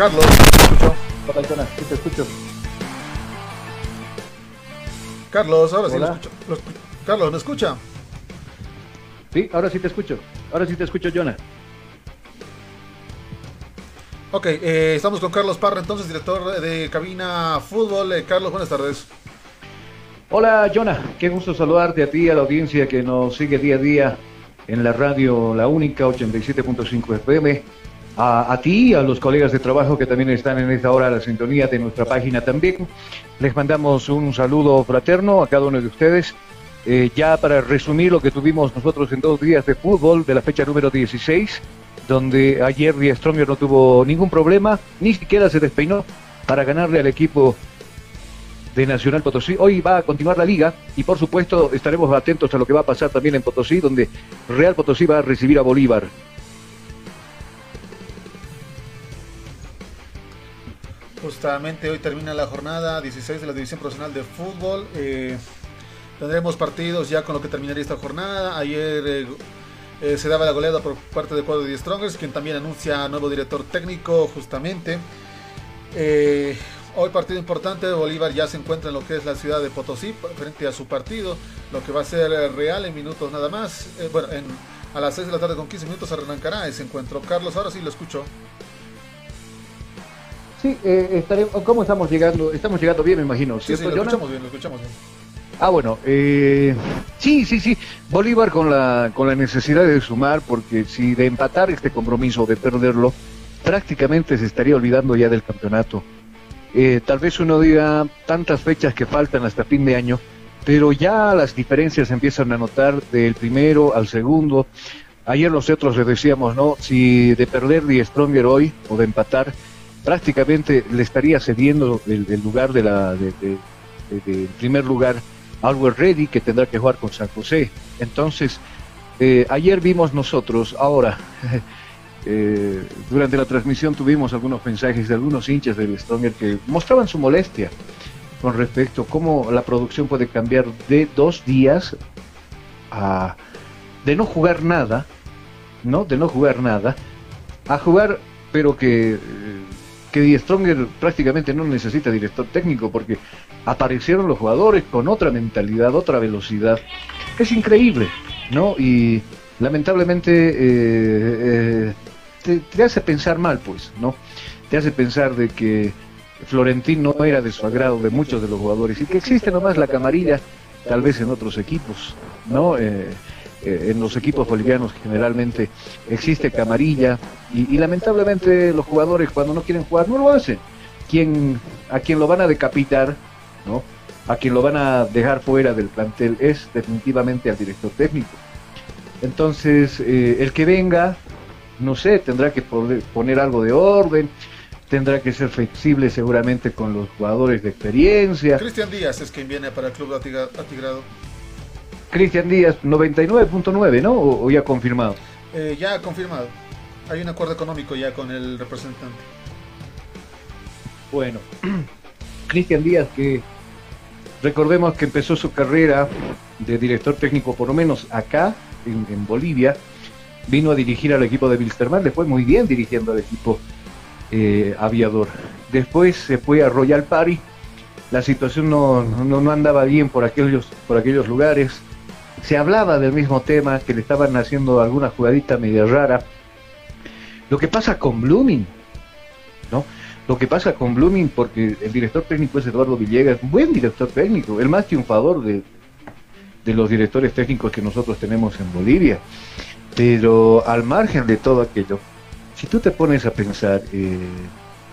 Carlos, ¿me escucho? Hola, sí te escucho. Carlos, ahora sí lo escucho. Lo escu- Carlos, ¿me escucha? Sí, ahora sí te escucho. Ahora sí te escucho, Jonah. Ok, eh, estamos con Carlos Parra, entonces, director de Cabina Fútbol. Eh, Carlos, buenas tardes. Hola, Jonah. Qué gusto saludarte a ti, a la audiencia que nos sigue día a día en la radio La Única 87.5 FM. A, ti, a los colegas de trabajo que también están en esta hora a la sintonía de nuestra página también. Les mandamos un saludo fraterno a cada uno de ustedes. Eh, ya para resumir lo que tuvimos nosotros en dos días de fútbol de la fecha número 16, donde ayer Die Stronger no tuvo ningún problema, ni siquiera se despeinó para ganarle al equipo de Nacional Potosí. Hoy va a continuar la liga y por supuesto estaremos atentos a lo que va a pasar también en Potosí, donde Real Potosí va a recibir a Bolívar. Justamente hoy termina la jornada 16 de la División Profesional de Fútbol. Eh, tendremos partidos ya con lo que terminaría esta jornada. Ayer eh, eh, se daba la goleada por parte del cuadro de Strongers, quien también anuncia nuevo director técnico justamente. Hoy partido importante, Bolívar ya se encuentra en lo que es la ciudad de Potosí frente a su partido, lo que va a ser real en minutos nada más. Bueno, en- a las 6 de la tarde con 15 minutos arrancará ese encuentro. Carlos, ahora sí lo escucho. Sí, eh, estaremos, ¿cómo estamos llegando? Estamos llegando bien, me imagino, Sí, ¿cierto, sí, lo escuchamos bien, lo escuchamos bien. Ah, bueno, eh, sí, sí, sí. Bolívar con la, con la necesidad de sumar, porque si de empatar este compromiso, de perderlo, prácticamente se estaría olvidando ya del campeonato. Eh, tal vez uno diga tantas fechas que faltan hasta fin de año, pero ya las diferencias se empiezan a notar del primero al segundo. Ayer nosotros les decíamos, ¿no? Si de perder Die Stronger hoy o de empatar, prácticamente le estaría cediendo el, lugar de la de, de- primer lugar Always Ready que tendrá que jugar con San José. Entonces, eh, ayer vimos nosotros, ahora, eh, durante la transmisión tuvimos algunos mensajes de algunos hinchas del Stronger que mostraban su molestia con respecto a cómo la producción puede cambiar de dos días a, de no jugar nada, ¿no? De no jugar nada, a jugar, pero que, eh, que Die Stronger prácticamente no necesita director técnico porque aparecieron los jugadores con otra mentalidad, otra velocidad. Es increíble, ¿no? Y lamentablemente eh, eh, te, hace pensar mal, pues, ¿no? Te hace pensar de que Florentín no era de su agrado de muchos de los jugadores y que existe nomás la camarilla, tal vez en otros equipos, ¿no? Eh, en los equipos bolivianos generalmente existe camarilla y, lamentablemente los jugadores cuando no quieren jugar no lo hacen. Quien, a quien lo van a decapitar, ¿no? A quien lo van a dejar fuera del plantel es definitivamente al director técnico. Entonces, eh, el que venga, no sé, tendrá que poner algo de orden, tendrá que ser flexible seguramente con los jugadores de experiencia. Cristian Díaz es quien viene para el club Atigrado. Cristian Díaz, 99.9, ¿no? O, ya confirmado? Eh, ya confirmado. Hay un acuerdo económico ya con el representante. Bueno, Cristian Díaz que recordemos que empezó su carrera de director técnico por lo menos acá en, Bolivia, vino a dirigir al equipo de Wilstermann, le fue muy bien dirigiendo al equipo eh, aviador. Después se fue a Royal Party, la situación no, no, andaba bien por aquellos, por aquellos lugares. Se hablaba del mismo tema, que le estaban haciendo alguna jugadita media rara. Lo que pasa con Blooming, ¿no? Lo que pasa con Blooming, porque el director técnico es Eduardo Villegas, buen director técnico, el más triunfador de, de los directores técnicos que nosotros tenemos en Bolivia. Pero al margen de todo aquello, si tú te pones a pensar, eh,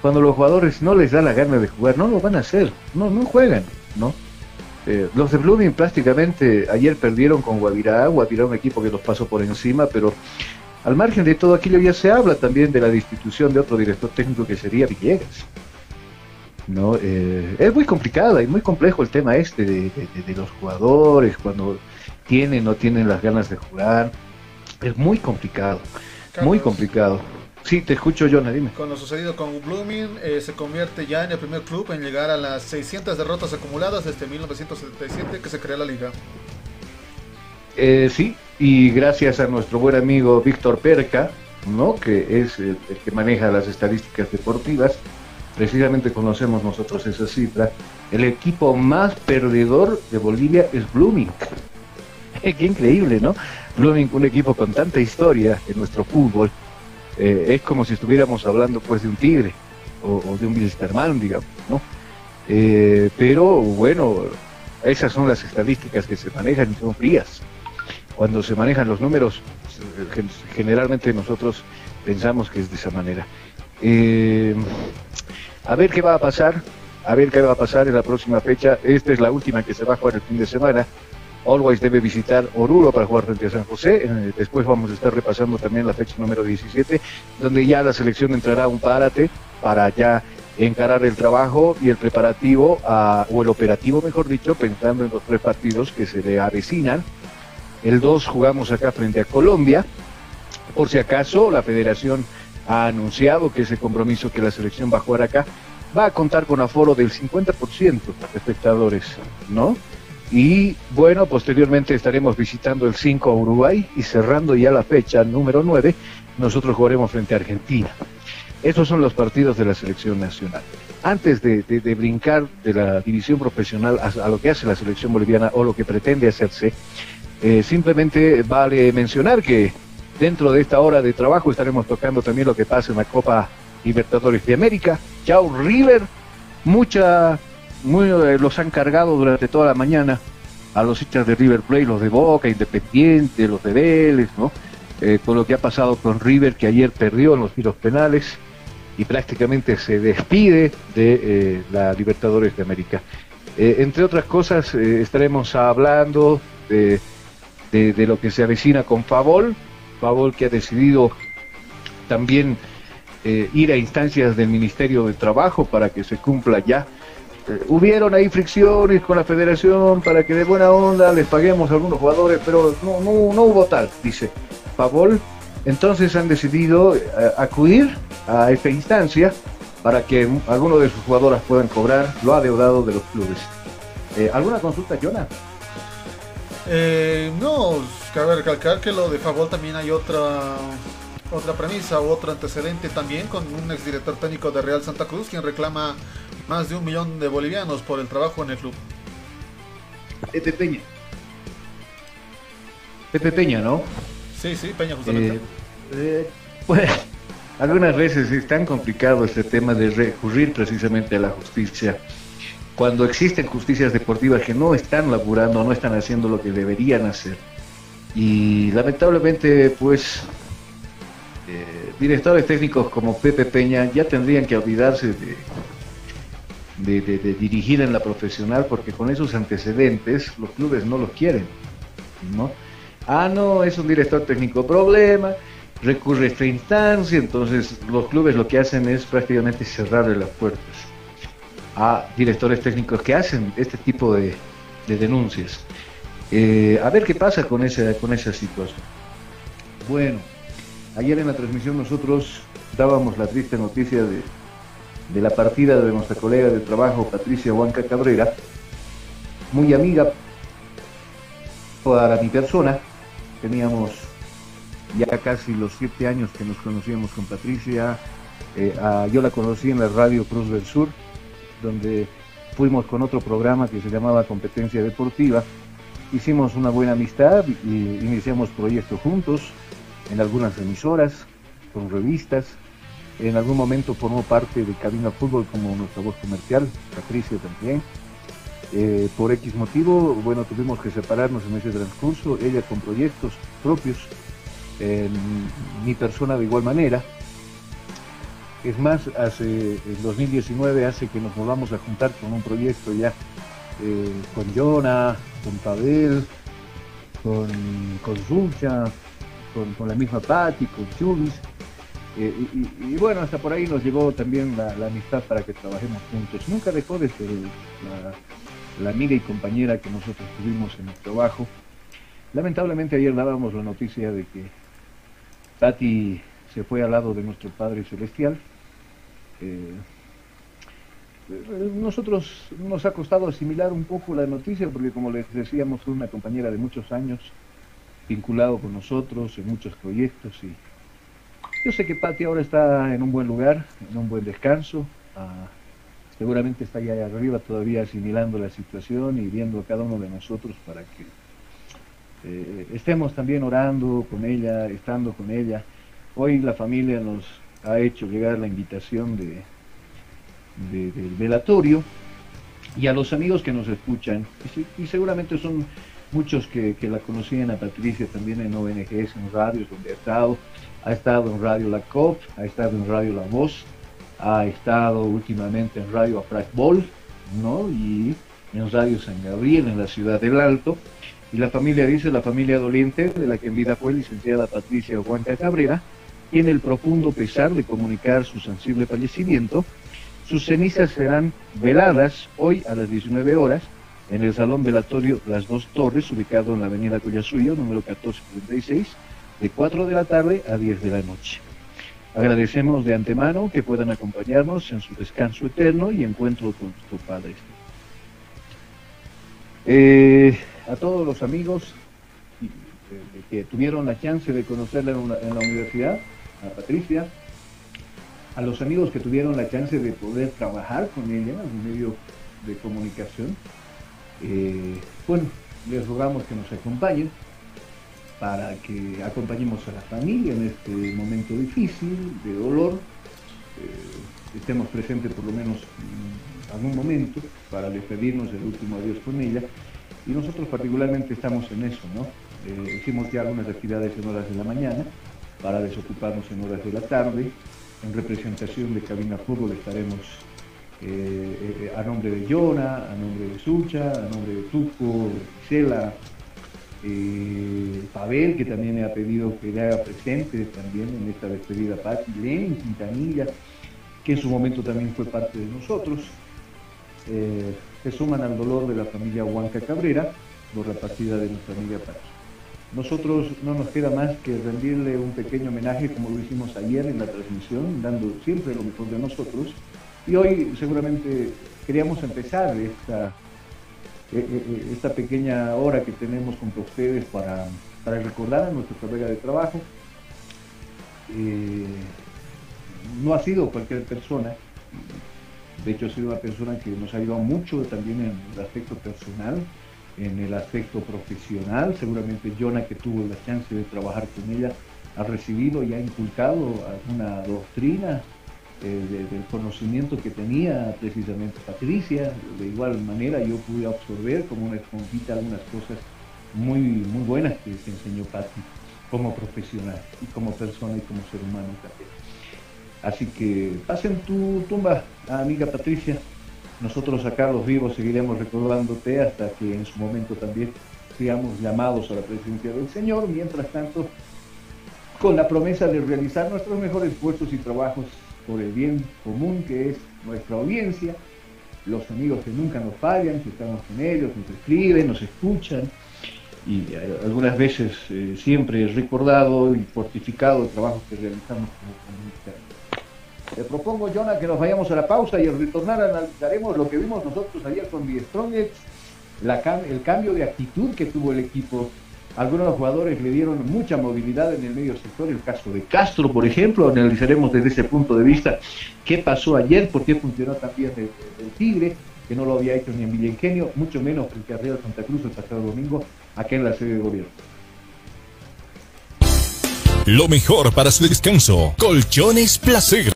cuando los jugadores no les da la gana de jugar, no lo van a hacer, no, no juegan, ¿no? Eh, los de Blooming prácticamente ayer perdieron con Guavirá, Guavirá un equipo que los pasó por encima, pero al margen de todo aquello ya se habla también de la destitución de otro director técnico que sería Villegas. ¿no? Eh, es muy complicado y muy complejo el tema este de, los jugadores, cuando tienen o no tienen las ganas de jugar. Es muy complicado, muy complicado. Sí, te escucho, Jonah, dime. Con lo sucedido con Blooming, eh, se convierte ya en el primer club en llegar a las 600 derrotas acumuladas desde 1977 que se crea la liga. Eh, sí, y gracias a nuestro buen amigo Víctor Perca, ¿no? que es el que maneja las estadísticas deportivas, precisamente conocemos nosotros esa cifra, el equipo más perdedor de Bolivia es Blooming. Qué increíble, ¿no? Blooming, un equipo con tanta historia en nuestro fútbol, eh, es como si estuviéramos hablando pues de un Tigre o, de un Wilstermann, digamos, ¿no? Eh, pero bueno, esas son las estadísticas que se manejan y son frías. Cuando se manejan los números, generalmente nosotros pensamos que es de esa manera. Eh, a ver qué va a pasar, a ver qué va a pasar en la próxima fecha. Esta es la última que se va a jugar el fin de semana. Always debe visitar Oruro para jugar frente a San José. Eh, después vamos a estar repasando también la fecha número 17, donde ya la selección entrará a un párate para ya encarar el trabajo y el preparativo, o el operativo, mejor dicho, pensando en los tres partidos que se le avecinan. El 2 jugamos acá frente a Colombia. Por si acaso, la federación ha anunciado que ese compromiso que la selección va a jugar acá va a contar con aforo del 50% de espectadores, ¿no? Y bueno, posteriormente estaremos visitando el 5 a Uruguay y cerrando ya la fecha número 9, nosotros jugaremos frente a Argentina. Esos son los partidos de la selección nacional. Antes de, brincar de la división profesional a, lo que hace la selección boliviana o lo que pretende hacerse, eh, simplemente vale mencionar que Dentro de esta hora de trabajo estaremos tocando también lo que pasa en la Copa Libertadores de América. Chao River, mucha, muy, eh, los han cargado durante toda la mañana a los hinchas de River Plate, los de Boca, Independiente, los de Vélez, ¿no? Eh, con lo que ha pasado con River, que ayer perdió en los tiros penales y prácticamente se despide de eh, la Libertadores de América. entre otras cosas, estaremos hablando de, de, lo que se avecina con Favol, Favol que ha decidido también ir a instancias del Ministerio de Trabajo para que se cumpla ya. Eh, hubieron ahí fricciones con la federación para que de buena onda les paguemos a algunos jugadores, pero no, no, no hubo tal, dice Favol. Entonces han decidido eh, acudir a esta instancia para que algunos de sus jugadoras puedan cobrar lo adeudado de los clubes. ¿Alguna consulta, Jonah? Eh, no, cabe recalcar que lo de Favol también hay otra otra premisa o otro antecedente también con un exdirector técnico de Real Santa Cruz quien reclama más de un millón de bolivianos por el trabajo en el club. Pepe Peña. Pepe Peña, ¿no? Sí, sí, Peña justamente. Eh, eh, pues, algunas veces es tan complicado este tema de recurrir precisamente a la justicia. Cuando existen justicias deportivas que no están laburando, no están haciendo lo que deberían hacer. Y lamentablemente, pues, eh, directores técnicos como Pepe Peña ya tendrían que olvidarse de, de, dirigir en la profesional porque con esos antecedentes los clubes no los quieren. ¿no? Ah, no, es un director técnico problema, recurre esta instancia, entonces los clubes lo que hacen es prácticamente cerrarle las puertas a directores técnicos que hacen este tipo de, denuncias. Eh, a ver qué pasa con esa, con esa situación. Bueno, ayer en la transmisión nosotros dábamos la triste noticia de, de la partida de nuestra colega de trabajo, Patricia Huanca Cabrera, muy amiga para mi persona, teníamos ya casi los siete años que nos conocíamos con Patricia. Eh, yo la conocí en la radio Cruz del Sur, donde fuimos con otro programa que se llamaba Competencia Deportiva. Hicimos una buena amistad y iniciamos proyectos juntos en algunas emisoras, con revistas. En algún momento formó parte de Cabina Fútbol como nuestra voz comercial, Patricia también. Eh, por X motivo, bueno, tuvimos que separarnos en ese transcurso, ella con proyectos propios, mi persona de igual manera. Es más, hace el 2019 hace que nos volvamos a juntar con un proyecto ya eh, con Jonah, con Pavel, con, con con, la misma Patti, con Chubis. Eh, y, bueno, hasta por ahí nos llegó también la, amistad para que trabajemos juntos. Nunca dejó de ser la, amiga y compañera que nosotros tuvimos en el trabajo. Lamentablemente ayer dábamos la noticia de que Tati se fue al lado de nuestro Padre Celestial. Eh, nosotros nos ha costado asimilar un poco la noticia porque como les decíamos fue una compañera de muchos años vinculado con nosotros en muchos proyectos y yo sé que Pati ahora está en un buen lugar, en un buen descanso. Ah, seguramente está allá arriba todavía asimilando la situación y viendo a cada uno de nosotros para que eh, estemos también orando con ella, estando con ella. Hoy la familia nos ha hecho llegar la invitación de, del velatorio y a los amigos que nos escuchan, y, seguramente son muchos que, la conocían a Patricia también en ONGs, en radios donde ha estado, ha estado en Radio La COP, ha estado en Radio La Voz, ha estado últimamente en Radio Ball, ¿no? Y en Radio San Gabriel, en la ciudad del Alto. Y la familia dice, la familia doliente, de la que en vida fue licenciada Patricia Huanca Cabrera, tiene el profundo pesar de comunicar su sensible fallecimiento. Sus cenizas serán veladas hoy a las 19 horas en el Salón Velatorio Las Dos Torres, ubicado en la avenida Collasuyo, número 1436, de 4 de la tarde a 10 de la noche. Agradecemos de antemano que puedan acompañarnos en su descanso eterno y encuentro con nuestro Padre. Eh, a todos los amigos que tuvieron la chance de conocerla en, la universidad, a Patricia, a los amigos que tuvieron la chance de poder trabajar con ella en un medio de comunicación, eh, bueno, les rogamos que nos acompañen para que acompañemos a la familia en este momento difícil, de dolor, eh, estemos presentes por lo menos en algún momento para despedirnos del último adiós con ella. Y nosotros particularmente estamos en eso, ¿no? Eh, hicimos ya algunas actividades en horas de la mañana para desocuparnos en horas de la tarde. En representación de Cabina Fútbol estaremos eh, a nombre de Yona, a nombre de Sucha, a nombre de Tuco, Gisela, eh, Pavel, que también me ha pedido que le haga presente también en esta despedida Pati, Len, Quintanilla, que en su momento también fue parte de nosotros. Eh, se suman al dolor de la familia Huanca Cabrera por la partida de nuestra amiga Pati. Nosotros no nos queda más que rendirle un pequeño homenaje como lo hicimos ayer en la transmisión, dando siempre lo mejor de nosotros. Y hoy seguramente queríamos empezar esta eh, eh, esta pequeña hora que tenemos junto a ustedes para, para recordar a nuestro colega de trabajo. no ha sido cualquier persona, de hecho ha sido una persona que nos ha ayudado mucho también en el aspecto personal, en el aspecto profesional. Seguramente Jonah, que tuvo la chance de trabajar con ella, ha recibido y ha inculcado alguna doctrina eh, del conocimiento que tenía precisamente Patricia. De igual manera yo pude absorber como una esponjita algunas cosas muy, muy buenas que se enseñó Pati como profesional y como persona y como ser humano también. Así que pasen tu tumba, amiga Patricia. Nosotros acá los vivos seguiremos recordándote hasta que en su momento también seamos llamados a la presencia del Señor. Mientras tanto, con la promesa de realizar nuestros mejores esfuerzos y trabajos por el bien común que es nuestra audiencia, los amigos que nunca nos fallan, que estamos con ellos, nos escriben, nos escuchan y eh, algunas veces eh, siempre recordado y fortificado el trabajo que realizamos como comunidad. Le propongo, Jonah, que nos vayamos a la pausa y al retornar analizaremos lo que vimos nosotros ayer con The Strongest, el cambio de actitud que tuvo el equipo. Algunos jugadores le dieron mucha movilidad en el medio sector, el caso de Castro, por ejemplo, analizaremos desde ese punto de vista qué pasó ayer, por qué funcionó también el, Tigre, que no lo había hecho ni en Villengenio, mucho menos frente a Real Santa Cruz el pasado domingo, aquí en la sede de gobierno. Lo mejor para su descanso. Colchones Placer.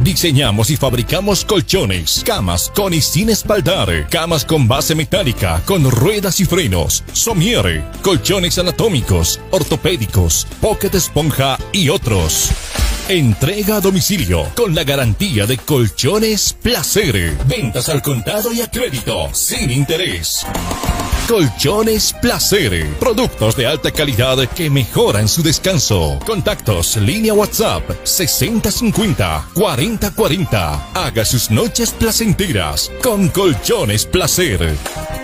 Diseñamos y fabricamos colchones, camas con y sin espaldar, camas con base metálica, con ruedas y frenos, somiere, colchones anatómicos, ortopédicos, pocket esponja y otros. Entrega a domicilio con la garantía de Colchones Placer. Ventas al contado y a crédito, sin interés. Colchones Placer. Productos de alta calidad que mejoran su descanso. Contactos, línea WhatsApp 6050 4040. Haga sus noches placenteras con Colchones Placer.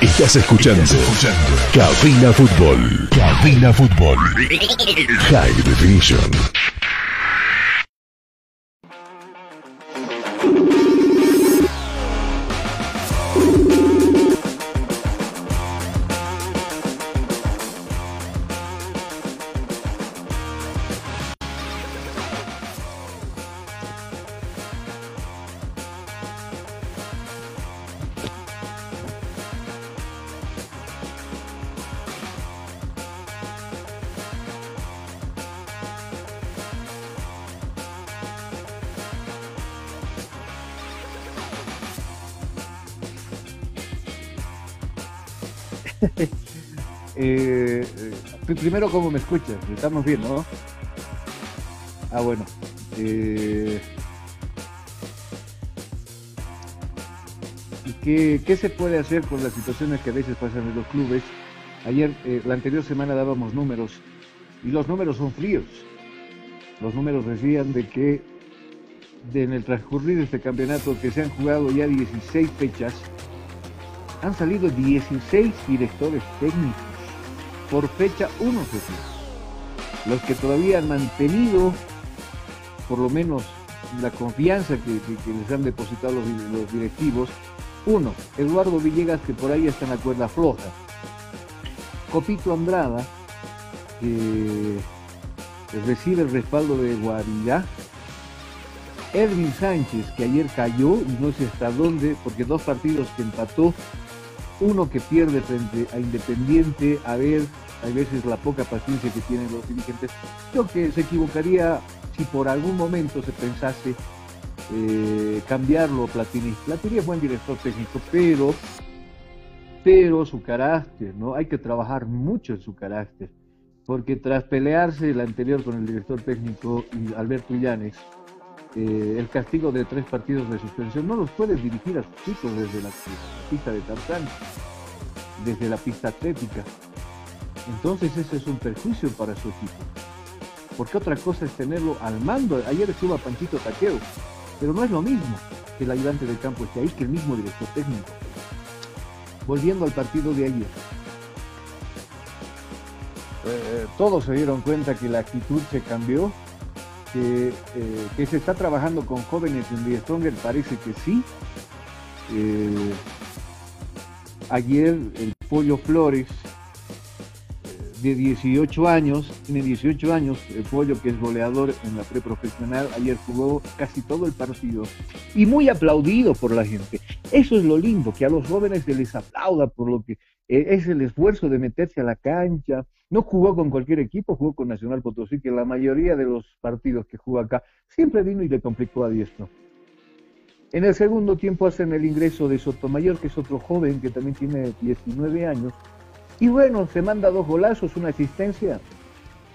Estás escuchando. Cabina Fútbol. Cabina Fútbol. High Definition. Primero, ¿cómo me escuchas? Estamos bien, ¿no? Ah, bueno. Eh, ¿Y qué, se puede hacer con las situaciones que a veces pasan en los clubes? Ayer, la anterior semana dábamos números y los números son fríos. Los números decían de que en el transcurrir de este campeonato que se han jugado ya 16 fechas, han salido 16 directores técnicos por fecha 1, Los que todavía han mantenido, por lo menos, la confianza que, les han depositado los, directivos. Uno, Eduardo Villegas, que por ahí está en la cuerda floja. Copito Andrada, que recibe el respaldo de Guavirá. Erwin Sánchez, que ayer cayó y no sé hasta dónde, porque dos partidos que empató uno que pierde frente a Independiente, a ver, hay veces la poca paciencia que tienen los dirigentes. Creo que se equivocaría si por algún momento se pensase eh, cambiarlo a Platini. Platini es buen director técnico, pero, pero su carácter, ¿no? Hay que trabajar mucho en su carácter, porque tras pelearse el anterior con el director técnico Alberto Illanes, eh, el castigo de tres partidos de suspensión no los puedes dirigir a sus chicos desde la, pista de tartán, desde la pista atlética. Entonces ese es un perjuicio para su equipo. Porque otra cosa es tenerlo al mando. Ayer estuvo a Panchito Taqueo, pero no es lo mismo que el ayudante del campo esté ahí que el mismo director técnico. Volviendo al partido de ayer. Eh, todos se dieron cuenta que la actitud se cambió eh, que, se está trabajando con jóvenes en Stronger, parece que sí. Eh, ayer el Pollo Flores, de 18 años, tiene 18 años, el Pollo que es goleador en la preprofesional, ayer jugó casi todo el partido y muy aplaudido por la gente. Eso es lo lindo, que a los jóvenes se les aplauda por lo que eh, es el esfuerzo de meterse a la cancha. No jugó con cualquier equipo, jugó con Nacional Potosí, que la mayoría de los partidos que jugó acá siempre vino y le complicó a Diestro. En el segundo tiempo hacen el ingreso de Sotomayor, que es otro joven que también tiene 19 años. Y bueno, se manda dos golazos, una asistencia.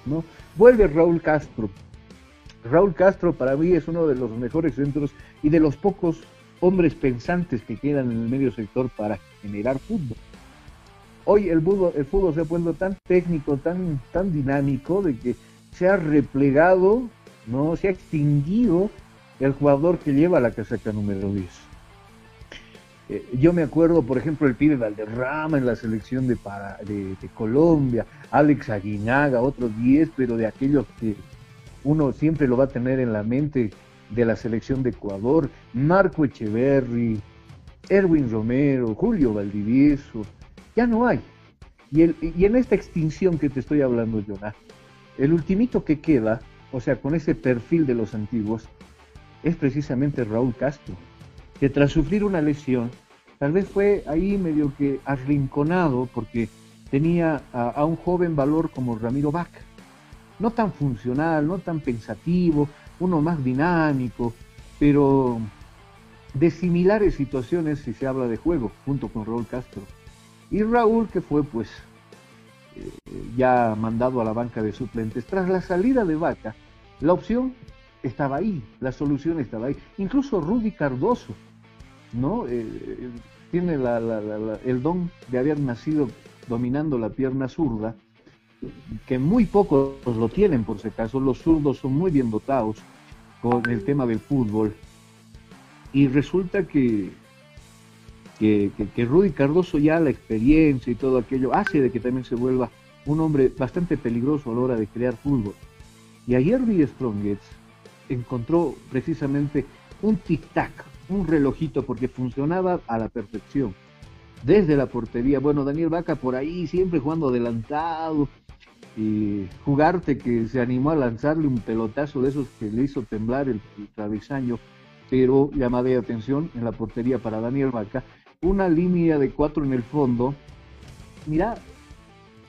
¿no? Vuelve Raúl Castro. Raúl Castro para mí es uno de los mejores centros y de los pocos hombres pensantes que quedan en el medio sector para generar fútbol. Hoy el fútbol, se ha vuelto tan técnico, tan, tan dinámico, de que se ha replegado, no se ha extinguido el jugador que lleva la casaca número 10. Eh, yo me acuerdo, por ejemplo, el pibe Valderrama en la selección de, Colombia, Alex Aguinaga, otros 10, pero de aquellos que uno siempre lo va a tener en la mente de la selección de Ecuador, Marco Echeverry, Erwin Romero, Julio Valdivieso, ya no hay. Y, y en esta extinción que te estoy hablando, Jonah, el ultimito que queda, o sea, con ese perfil de los antiguos, es precisamente Raúl Castro, que tras sufrir una lesión, tal vez fue ahí medio que arrinconado porque tenía a, un joven valor como Ramiro Vaca, no tan funcional, no tan pensativo, uno más dinámico, pero de similares situaciones si se habla de juego, junto con Raúl Castro. Y Raúl, que fue pues eh, ya mandado a la banca de suplentes, tras la salida de Vaca, la opción estaba ahí, la solución estaba ahí. Incluso Rudy Cardoso, ¿no? Eh, tiene el don de haber nacido dominando la pierna zurda, que muy pocos lo tienen por si acaso, los zurdos son muy bien dotados con el tema del fútbol. Y resulta que, que, que, Rudy Cardoso ya la experiencia y todo aquello hace de que también se vuelva un hombre bastante peligroso a la hora de crear fútbol. Y ayer Díaz Strongets encontró precisamente un tic-tac, un relojito, porque funcionaba a la perfección. Desde la portería, bueno, Daniel Vaca por ahí siempre jugando adelantado, y jugarte que se animó a lanzarle un pelotazo de esos que le hizo temblar el, travesaño, pero llamada de atención en la portería para Daniel Vaca, una línea de cuatro en el fondo. Mira,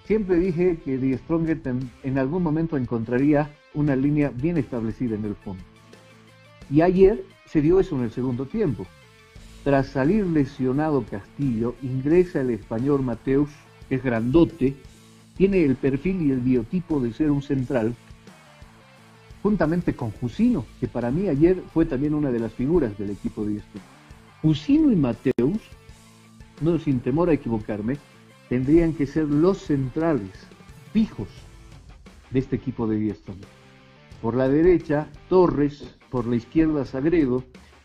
siempre dije que Die Stronger en algún momento encontraría una línea bien establecida en el fondo. Y ayer se dio eso en el segundo tiempo. Tras salir lesionado Castillo, ingresa el español Mateus, que es grandote, tiene el perfil y el biotipo de ser un central, juntamente con Jusino, que para mí ayer fue también una de las figuras del equipo de esto. Jusino y Mateus, no sin temor a equivocarme, tendrían que ser los centrales fijos de este equipo de Dieston. Por la derecha, Torres, por la izquierda, Sagredo.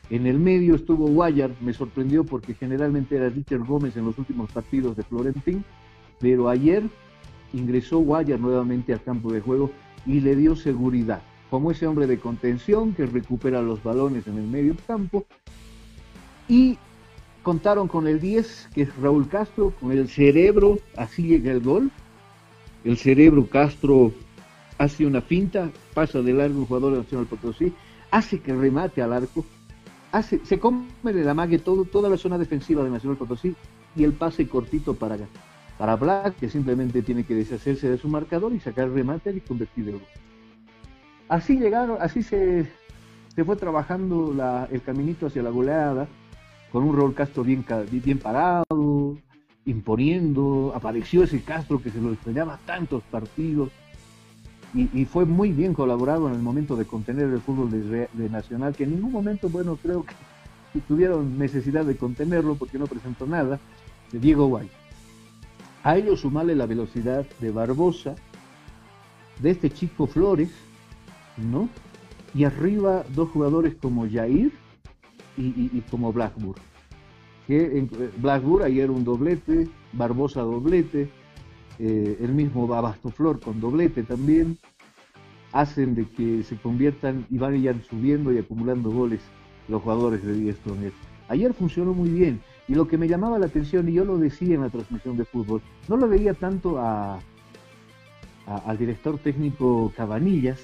En el medio estuvo Guayar, me sorprendió porque generalmente era Richard Gómez en los últimos partidos de Florentín, pero ayer ingresó Guayar nuevamente al campo de juego y le dio seguridad, como ese hombre de contención que recupera los balones en el medio campo. Y contaron con el 10, que es Raúl Castro, con el cerebro, así llega el gol. El cerebro Castro hace una finta, pasa de largo un jugador de Nacional Potosí, hace que remate al arco, hace, se come de la mague todo, toda la zona defensiva de Nacional Potosí y el pase cortito para, para Black, que simplemente tiene que deshacerse de su marcador y sacar remate y convertir el gol. Así llegaron, así se, se fue trabajando el caminito hacia la goleada, con un rol Castro bien, bien parado, imponiendo, apareció ese Castro que se lo extrañaba tantos partidos, y, fue muy bien colaborado en el momento de contener el fútbol de, Nacional, que en ningún momento, bueno, creo que tuvieron necesidad de contenerlo porque no presentó nada, de Diego Guay. A ello sumarle la velocidad de Barbosa, de este chico Flores, ¿no? Y arriba dos jugadores como Jair y, como Blackburn. Que en, Blackburn ayer un doblete, Barbosa doblete, eh, el mismo Babasto Flor con doblete también, hacen de que se conviertan y vayan subiendo y acumulando goles los jugadores de Díaz Ayer funcionó muy bien y lo que me llamaba la atención, y yo lo decía en la transmisión de fútbol, no lo veía tanto a, al director técnico Cabanillas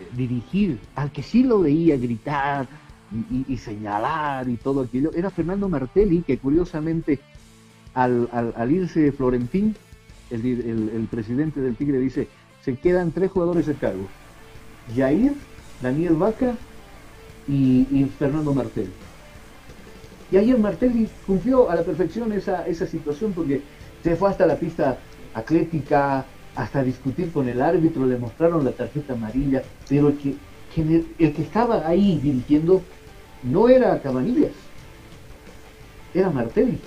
eh, dirigir, al que sí lo veía gritar y, señalar y todo aquello, era Fernando Martelli, que curiosamente al, al, irse Florentín, el, el, presidente del Tigre dice, se quedan tres jugadores a cargo. Jair, Daniel Vaca y, Fernando Martelli. Y ayer Martelli cumplió a la perfección esa, situación porque se fue hasta la pista atlética, hasta discutir con el árbitro, le mostraron la tarjeta amarilla, pero el que, el que estaba ahí dirigiendo no era Cabanillas, era Martelli.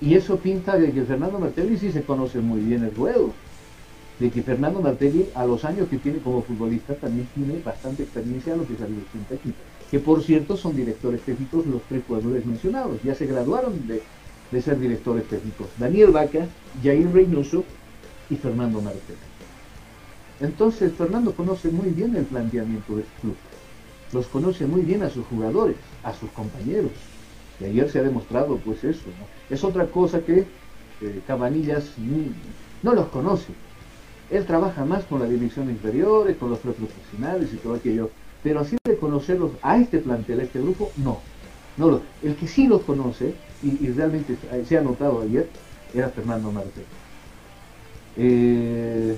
Y eso pinta de que Fernando Martelli sí se conoce muy bien el juego. De que Fernando Martelli, a los años que tiene como futbolista, también tiene bastante experiencia en lo que la dirección técnica. Que por cierto son directores técnicos los tres jugadores mencionados. Ya se graduaron de, ser directores técnicos. Daniel Vaca, Jair Reynoso y Fernando Martelli. Entonces Fernando conoce muy bien el planteamiento del club. Los conoce muy bien a sus jugadores, a sus compañeros. Y ayer se ha demostrado pues eso. Es otra cosa que eh, Cabanillas no los conoce. Él trabaja más con la dirección inferior, con los profesionales y todo aquello. Pero así de conocerlos a este plantel, a este grupo, no. no el que sí los conoce, y, realmente se ha notado ayer, era Fernando Martel. Eh,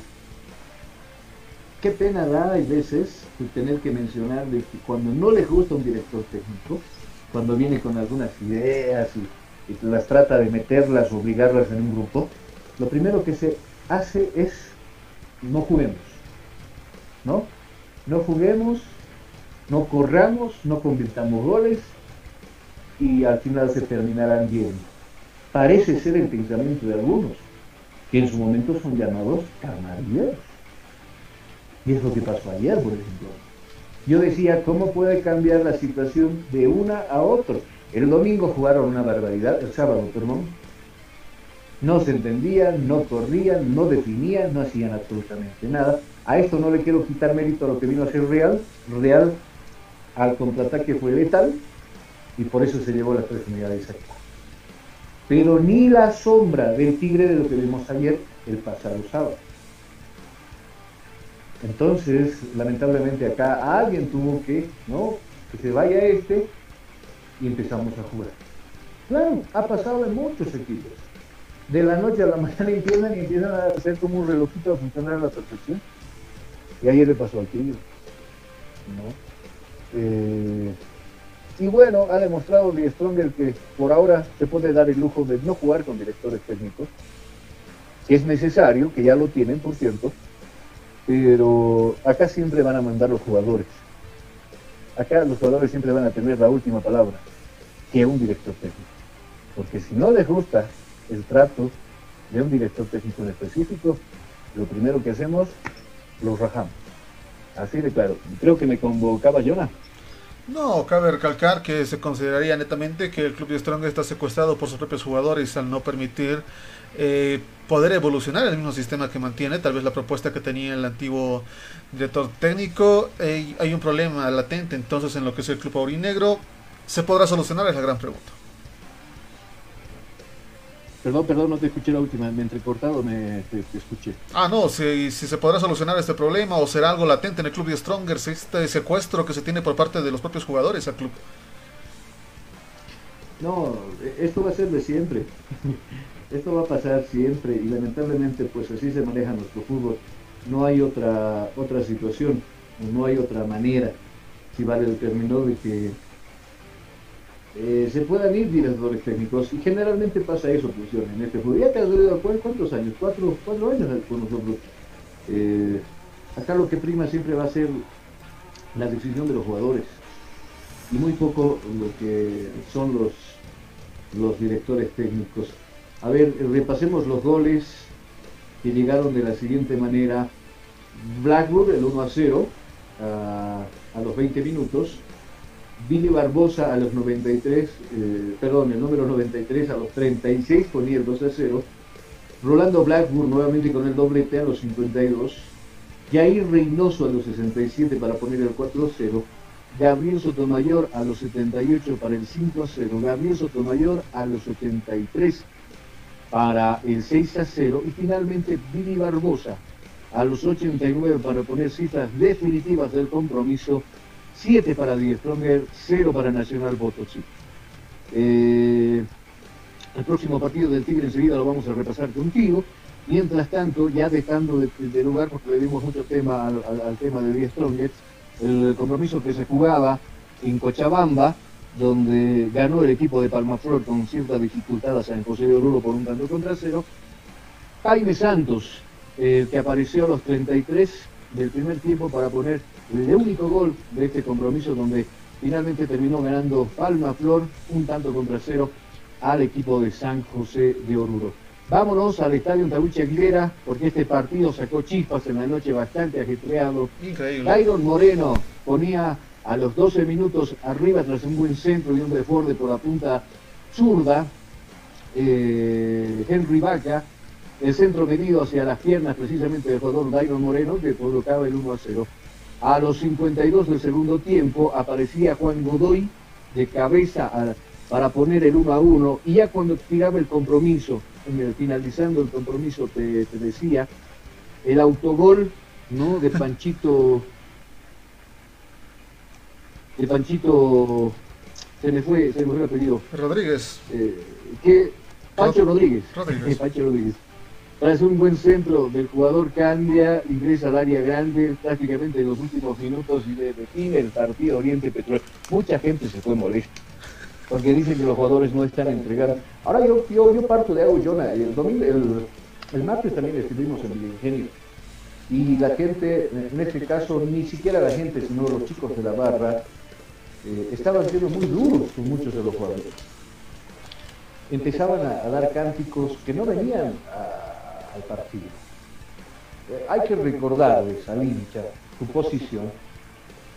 qué pena da hay veces tener que mencionar de que cuando no les gusta un director técnico, cuando viene con algunas ideas y, las trata de meterlas, obligarlas en un grupo, lo primero que se hace es no juguemos, ¿no? No juguemos, no corramos, no convirtamos goles y al final se terminarán bien. Parece ser el pensamiento de algunos, que en su momento son llamados carnalías. Y es lo que pasó ayer, por ejemplo. Yo decía, ¿cómo puede cambiar la situación de una a otra? El domingo jugaron una barbaridad, el sábado, perdón. No se entendían, no corrían, no definían, no hacían absolutamente nada. A esto no le quiero quitar mérito a lo que vino a ser Real. Real al contraataque fue letal y por eso se llevó las tres unidades aquí. Pero ni la sombra del Tigre de lo que vimos ayer el pasado sábado. Entonces, lamentablemente acá alguien tuvo que, ¿no? Que se vaya este y empezamos a jugar. Claro, ha pasado en muchos equipos. De la noche a la mañana empiezan y empiezan a hacer como un relojito a funcionar a la perfección. Y ayer le pasó al Tigre. ¿no? Eh, y bueno, ha demostrado Lee Stronger que por ahora se puede dar el lujo de no jugar con directores técnicos, que es necesario, que ya lo tienen, por cierto, pero acá siempre van a mandar los jugadores. Acá los jugadores siempre van a tener la última palabra, que un director técnico. Porque si no les gusta el trato de un director técnico en específico, lo primero que hacemos, los rajamos. Así de claro. Creo que me convocaba Jonah. No, cabe recalcar que se consideraría netamente que el club de Strong está secuestrado por sus propios jugadores al no permitir eh, poder evolucionar el mismo sistema que mantiene, tal vez la propuesta que tenía el antiguo director técnico. Eh, hay un problema latente entonces en lo que es el club aurinegro. ¿Se podrá solucionar? Es la gran pregunta. Perdón, perdón, no te escuché la última, me entrecortado, me te, escuché. Ah, no, si, si, se podrá solucionar este problema o será algo latente en el club de Strongers, este secuestro que se tiene por parte de los propios jugadores al club. No, esto va a ser de siempre. Esto va a pasar siempre y lamentablemente pues así se maneja nuestro fútbol. No hay otra otra situación, no hay otra manera, si vale el término, de que eh, se puedan ir directores técnicos y generalmente pasa eso pues, en este fútbol. Ya te has oído cuántos años, cuatro, cuatro años con nosotros. Eh, acá lo que prima siempre va a ser la decisión de los jugadores y muy poco lo que son los, los directores técnicos. A ver, repasemos los goles que llegaron de la siguiente manera. Blackwood, el 1 a 0, a, a los 20 minutos. Billy Barbosa a los 93, eh, perdón, el número 93 a los 36 ponía el 2 a 0. Rolando Blackburn nuevamente con el doblete a los 52. Jair Reynoso a los 67 para poner el 4 a 0. Gabriel Sotomayor a los 78 para el 5 a 0. Gabriel Sotomayor a los 83 para el 6 a 0. Y finalmente Billy Barbosa a los 89 para poner cifras definitivas del compromiso 7 para Die Stronger, 0 para Nacional Potosí. Eh, El próximo partido del Tigre enseguida lo vamos a repasar contigo. Mientras tanto, ya dejando de, lugar, porque le dimos mucho tema al, tema de 10 Strongets, el compromiso que se jugaba en Cochabamba, donde ganó el equipo de Palmaflor con cierta dificultad a San José de Oruro por un tanto contra cero. Jaime Santos, eh, que apareció a los 33 del primer tiempo para poner el único gol de este compromiso, donde finalmente terminó ganando Palmaflor un tanto contra cero al equipo de San José de Oruro. Vámonos al estadio Tabuche Aguilera, porque este partido sacó chispas en la noche bastante ajetreado. Increíble. Iron Moreno ponía a los 12 minutos arriba tras un buen centro y un desborde por la punta zurda. Eh, Henry Vaca, el centro medido hacia las piernas precisamente del jugador Dairon Moreno, que colocaba el 1 a 0. A los 52 del segundo tiempo aparecía Juan Godoy de cabeza para poner el 1 a 1 y ya cuando tiraba el compromiso finalizando el compromiso, te, decía, el autogol ¿no? de Panchito, de Panchito, se me fue, se me fue el apellido. Rodríguez. Eh, que, Pancho Rodríguez. Rodríguez. Pancho Rodríguez. Tras un buen centro del jugador cambia, ingresa al área grande prácticamente en los últimos minutos y define el partido Oriente Petróleo. Mucha gente se fue molesta porque dicen que los jugadores no están entregados. Ahora yo, yo, yo parto de algo, Jonah. El, domingo, el, martes también estuvimos en el ingenio y la gente, en este caso ni siquiera la gente, sino los chicos de la barra, eh, estaban siendo muy duros con muchos de los jugadores. Empezaban a, dar cánticos que no venían al partido. Eh, hay que recordarles al hincha su posición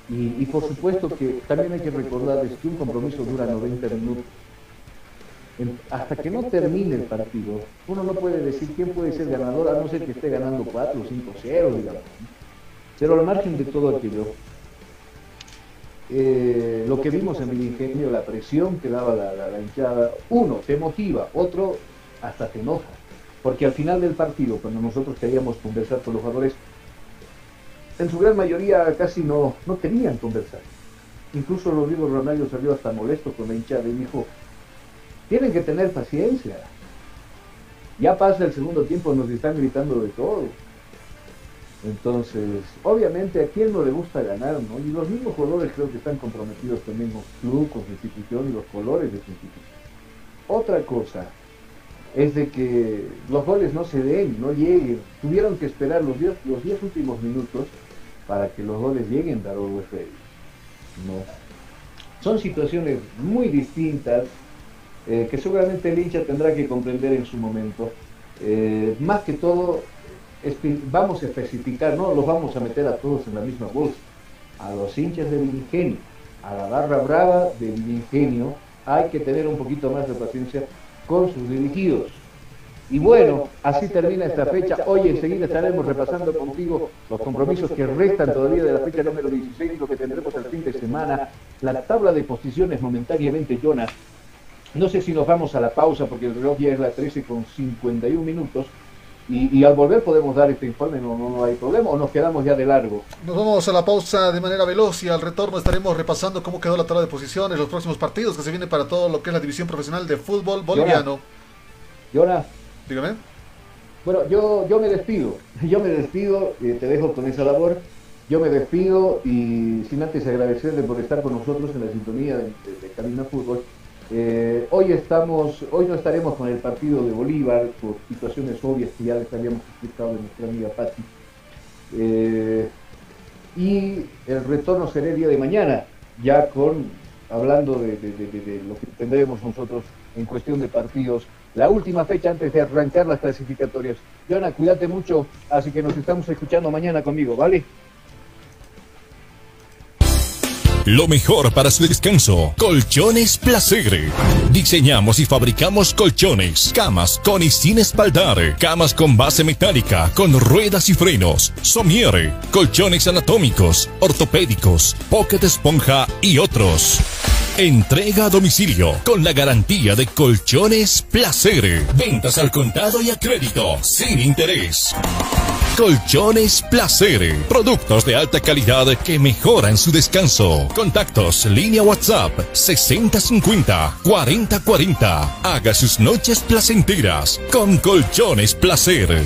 y, por supuesto que también hay que recordarles que un compromiso dura 90 minutos. hasta que no termine el partido, uno no puede decir quién puede ser ganador, a no ser que esté ganando 4 o 5-0, digamos. Pero al margen de todo aquello, eh, lo que vimos en el ingenio, la presión que daba la, hinchada, uno, te motiva, otro, hasta te enoja. Porque al final del partido, cuando nosotros queríamos conversar con los jugadores, en su gran mayoría casi no, no querían conversar. Incluso Rodrigo Ronaldo salió hasta molesto con la hinchada y dijo, tienen que tener paciencia. Ya pasa el segundo tiempo, nos están gritando de todo. Entonces, obviamente a quién no le gusta ganar, ¿no? Y los mismos jugadores creo que están comprometidos también con su club, con su institución y los colores de su institución. Otra cosa, es de que los goles no se den, no lleguen. Tuvieron que esperar los 10 los diez últimos minutos para que los goles lleguen de Freddy. No. Son situaciones muy distintas eh, que seguramente el hincha tendrá que comprender en su momento. Eh, más que todo, vamos a especificar, no los vamos a meter a todos en la misma bolsa. A los hinchas del ingenio, a la barra brava del ingenio, hay que tener un poquito más de paciencia con sus dirigidos. Y bueno, así termina esta fecha. Hoy enseguida estaremos repasando contigo los compromisos que restan todavía de la fecha número 16, lo que tendremos el fin de semana. La tabla de posiciones momentáneamente, Jonas. No sé si nos vamos a la pausa porque el reloj ya es la 13 con 51 minutos. Y, al volver podemos dar este informe, no, no, hay problema, o nos quedamos ya de largo. Nos vamos a la pausa de manera veloz y al retorno estaremos repasando cómo quedó la tabla de posiciones, los próximos partidos que se vienen para todo lo que es la división profesional de fútbol boliviano. Yona, Dígame. Bueno, yo, yo me despido, yo me despido, eh, te dejo con esa labor. Yo me despido y sin antes agradecerle por estar con nosotros en la sintonía de, de, Camino Fútbol. Eh, hoy estamos, hoy no estaremos con el partido de Bolívar por situaciones obvias que ya les habíamos explicado de nuestra amiga Patti. Eh, y el retorno será el día de mañana, ya con hablando de, de lo que tendremos nosotros en cuestión de partidos la última fecha antes de arrancar las clasificatorias. Jonah, cuídate mucho, así que nos estamos escuchando mañana conmigo, ¿vale? Lo mejor para su descanso. Colchones Placer. Diseñamos y fabricamos colchones, camas con y sin espaldar, camas con base metálica, con ruedas y frenos, somiere, colchones anatómicos, ortopédicos, pocket esponja y otros. Entrega a domicilio con la garantía de Colchones Placer. Ventas al contado y a crédito sin interés. Colchones Placer. Productos de alta calidad que mejoran su descanso. Contactos, línea WhatsApp 6050 4040. Haga sus noches placenteras con Colchones Placer.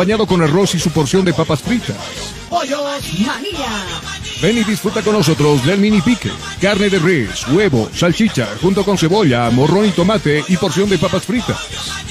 con arroz y su porción de papas fritas. Pollos María, Ven y disfruta con nosotros del mini pique. Carne de res, huevo, salchicha, junto con cebolla, morrón y tomate y porción de papas fritas.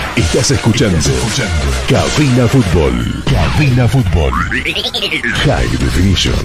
Estás escuchando. Cabina Fútbol. Cabina Fútbol. High Definition.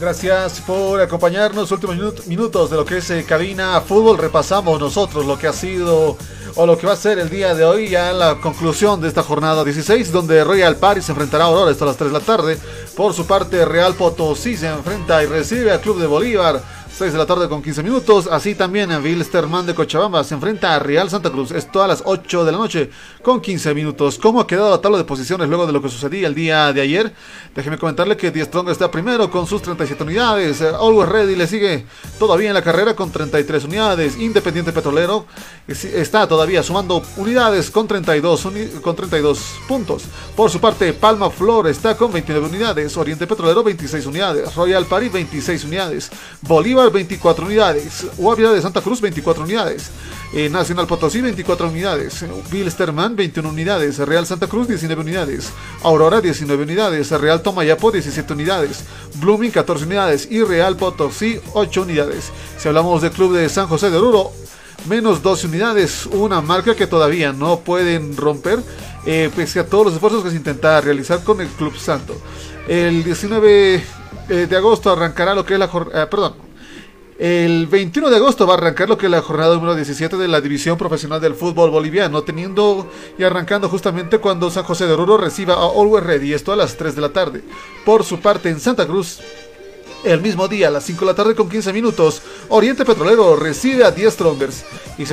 Gracias por acompañarnos. Últimos minut- minutos de lo que es eh, cabina fútbol. Repasamos nosotros lo que ha sido o lo que va a ser el día de hoy. Ya la conclusión de esta jornada 16, donde Royal Paris se enfrentará a Aurora hasta las 3 de la tarde. Por su parte, Real Potosí se enfrenta y recibe al Club de Bolívar. 6 de la tarde con 15 minutos. Así también Wilstermann de Cochabamba se enfrenta a Real Santa Cruz. Esto a las 8 de la noche con 15 minutos. ¿Cómo ha quedado la tabla de posiciones luego de lo que sucedía el día de ayer? Déjeme comentarle que Die Strong está primero con sus 37 unidades. Always Ready le sigue todavía en la carrera con 33 unidades. Independiente Petrolero está todavía sumando unidades con 32, con 32 puntos. Por su parte, Palma Flor está con 29 unidades. Oriente Petrolero 26 unidades. Royal Paris 26 unidades. Bolívar 24 unidades. Guavia de Santa Cruz 24 unidades. Eh, Nacional Potosí 24 unidades. Wilstermann 21 unidades. Real Santa Cruz 19 unidades. Aurora 19 unidades. Real Tomayapo 17 unidades. Blooming 14 unidades. Y Real Potosí 8 unidades. Si hablamos del club de San José de Oruro, menos 12 unidades, una marca que todavía no pueden romper, eh, pese a todos los esfuerzos que se intenta realizar con el Club Santo. El 19 eh, de agosto arrancará lo que es la jornada, perdón, el 21 de agosto va a arrancar lo que es la jornada número 17 de la División Profesional del Fútbol Boliviano, teniendo y arrancando justamente cuando San José de Oruro reciba a Always Ready, esto a las 3 de la tarde. Por su parte, en Santa Cruz, el mismo día, a las 5 de la tarde con 15 minutos, Oriente Petrolero recibe a 10 Strongers y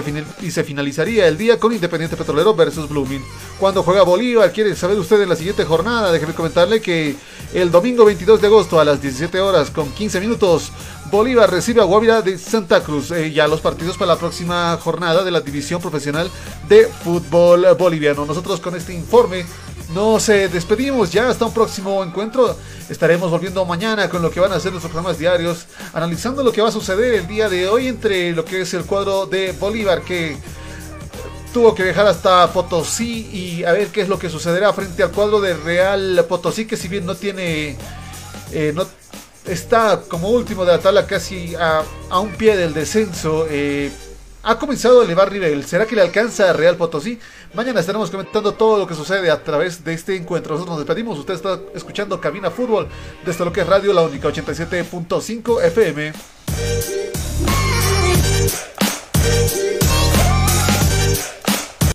se, finalizaría el día con Independiente Petrolero versus Blooming. Cuando juega Bolívar, quiere saber usted en la siguiente jornada, déjeme comentarle que el domingo 22 de agosto a las 17 horas con 15 minutos, Bolívar recibe a Guavira de Santa Cruz. Eh, ya los partidos para la próxima jornada de la División Profesional de Fútbol Boliviano. Nosotros con este informe nos despedimos ya hasta un próximo encuentro. Estaremos volviendo mañana con lo que van a ser nuestros programas diarios, analizando lo que va a suceder el día de hoy entre lo que es el cuadro de Bolívar que tuvo que viajar hasta Potosí y a ver qué es lo que sucederá frente al cuadro de Real Potosí que si bien no tiene eh, no está como último de la tabla casi a, un pie del descenso eh, ha comenzado a elevar nivel. ¿Será que le alcanza a Real Potosí? Mañana estaremos comentando todo lo que sucede a través de este encuentro. Nosotros nos despedimos. Usted está escuchando Cabina Fútbol desde lo que es Radio La Única 87.5 FM.